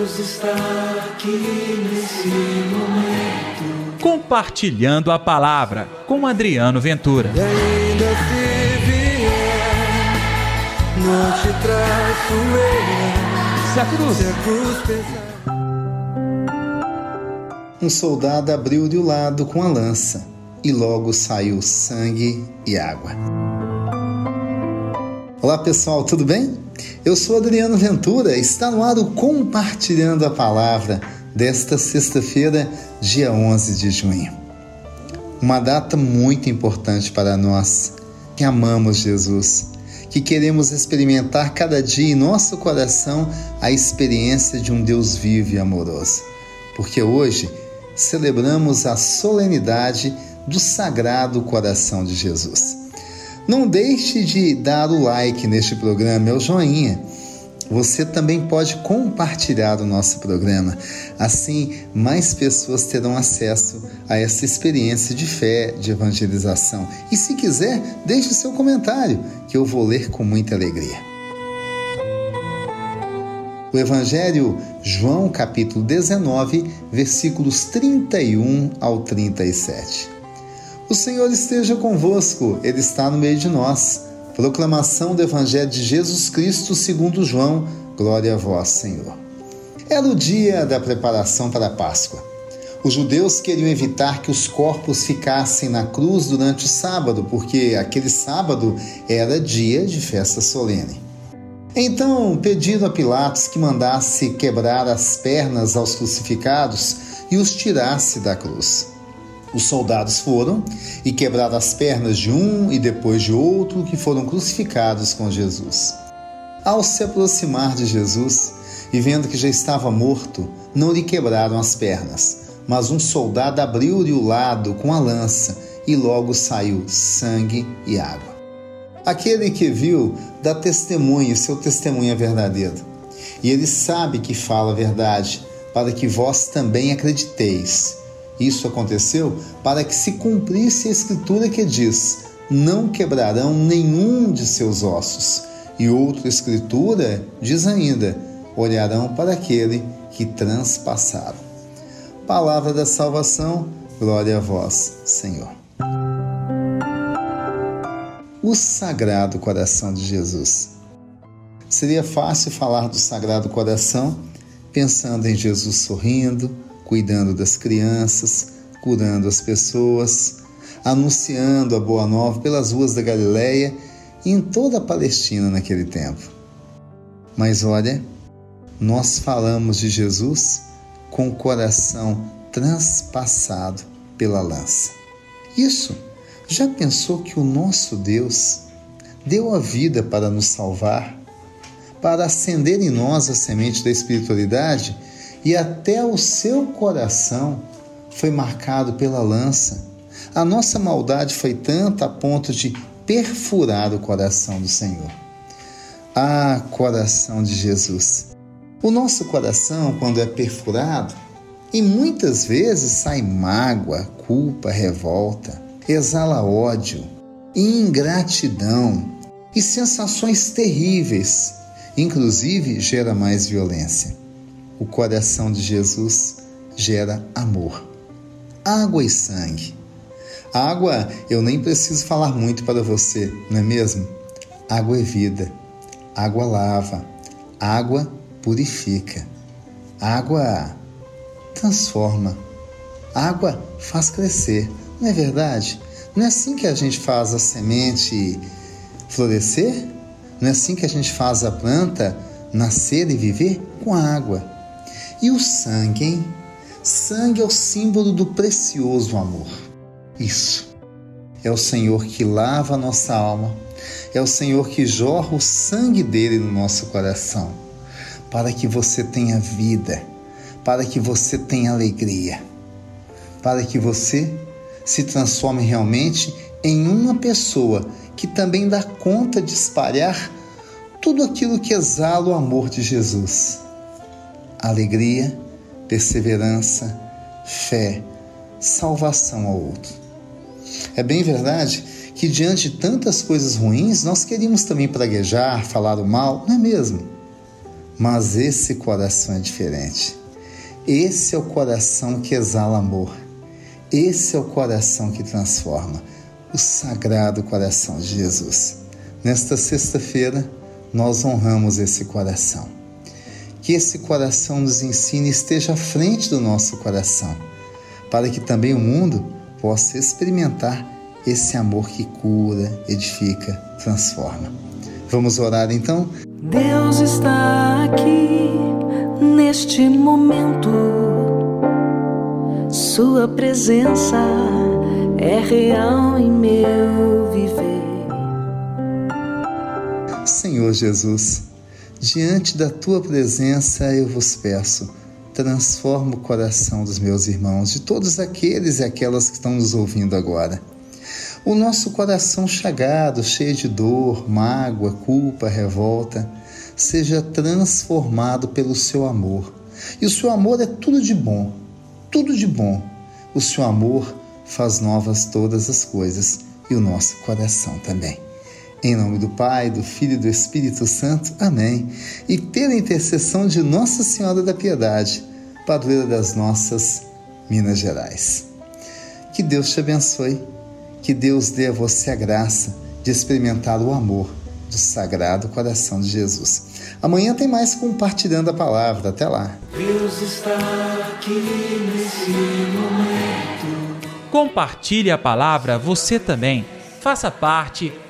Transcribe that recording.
Deus está aqui nesse momento. Compartilhando a palavra com Adriano Ventura. E ainda se vier, não te traço eu. Se a cruz, Se a cruz pesar. Um soldado abriu-lhe o lado com a lança, e logo saiu sangue e água. Olá pessoal, tudo bem? Eu sou Adriano Ventura, está no ar o Compartilhando a Palavra desta sexta-feira, dia 11 de junho. Uma data muito importante para nós que amamos Jesus, que queremos experimentar cada dia em nosso coração a experiência de um Deus vivo e amoroso. Porque hoje celebramos a solenidade do Sagrado Coração de Jesus. Não deixe de dar o like neste programa, é o joinha. Você também pode compartilhar o nosso programa. Assim, mais pessoas terão acesso a essa experiência de fé, de evangelização. E se quiser, deixe seu comentário, que eu vou ler com muita alegria. O Evangelho, João capítulo 19, versículos 31 ao 37. O Senhor esteja convosco, Ele está no meio de nós. Proclamação do Evangelho de Jesus Cristo segundo João. Glória a vós, Senhor. Era o dia da preparação para a Páscoa. Os judeus queriam evitar que os corpos ficassem na cruz durante o sábado, porque aquele sábado era dia de festa solene. Então pediram a Pilatos que mandasse quebrar as pernas aos crucificados e os tirasse da cruz. Os soldados foram e quebraram as pernas de um e depois de outro que foram crucificados com Jesus. Ao se aproximar de Jesus e vendo que já estava morto, não lhe quebraram as pernas, mas um soldado abriu-lhe o lado com a lança e logo saiu sangue e água. Aquele que viu dá testemunho, seu testemunho é verdadeiro. E ele sabe que fala a verdade, para que vós também acrediteis. Isso aconteceu para que se cumprisse a escritura que diz: Não quebrarão nenhum de seus ossos. E outra escritura diz ainda: Olharão para aquele que transpassaram. Palavra da salvação, glória a vós, Senhor o Sagrado Coração de Jesus. Seria fácil falar do Sagrado Coração pensando em Jesus sorrindo, cuidando das crianças, curando as pessoas, anunciando a boa nova pelas ruas da Galileia e em toda a Palestina naquele tempo. Mas olha, nós falamos de Jesus com o coração transpassado pela lança. Isso já pensou que o nosso Deus deu a vida para nos salvar, para acender em nós a semente da espiritualidade e até o seu coração foi marcado pela lança? A nossa maldade foi tanta a ponto de perfurar o coração do Senhor. Ah, coração de Jesus! O nosso coração, quando é perfurado, e muitas vezes sai mágoa, culpa, revolta exala ódio, ingratidão e sensações terríveis, inclusive gera mais violência. O coração de Jesus gera amor, água e sangue. Água, eu nem preciso falar muito para você, não é mesmo? Água é vida, água lava, água purifica, água transforma, água faz crescer. Não é verdade? Não é assim que a gente faz a semente florescer? Não é assim que a gente faz a planta nascer e viver? Com a água. E o sangue, hein? Sangue é o símbolo do precioso amor. Isso. É o Senhor que lava a nossa alma. É o Senhor que jorra o sangue dele no nosso coração. Para que você tenha vida. Para que você tenha alegria. Para que você se transforme realmente em uma pessoa que também dá conta de espalhar tudo aquilo que exala o amor de Jesus. Alegria, perseverança, fé, salvação ao outro. É bem verdade que diante de tantas coisas ruins nós queríamos também praguejar, falar o mal, não é mesmo? Mas esse coração é diferente. Esse é o coração que exala amor. Esse é o coração que transforma. O sagrado coração de Jesus. Nesta sexta-feira, nós honramos esse coração. Que esse coração nos ensine e esteja à frente do nosso coração, para que também o mundo possa experimentar esse amor que cura, edifica, transforma. Vamos orar então? Deus está aqui neste momento. Sua presença é real em meu viver. Senhor Jesus, diante da tua presença eu vos peço, transforma o coração dos meus irmãos, de todos aqueles e aquelas que estão nos ouvindo agora. O nosso coração chagado, cheio de dor, mágoa, culpa, revolta, seja transformado pelo seu amor. E o seu amor é tudo de bom, tudo de bom. O seu amor faz novas todas as coisas e o nosso coração também. Em nome do Pai, do Filho e do Espírito Santo. Amém. E pela intercessão de Nossa Senhora da Piedade, padroeira das nossas Minas Gerais. Que Deus te abençoe que Deus dê a você a graça de experimentar o amor do Sagrado Coração de Jesus. Amanhã tem mais compartilhando a palavra. Até lá. Deus está aqui nesse momento. Compartilhe a palavra você também. Faça parte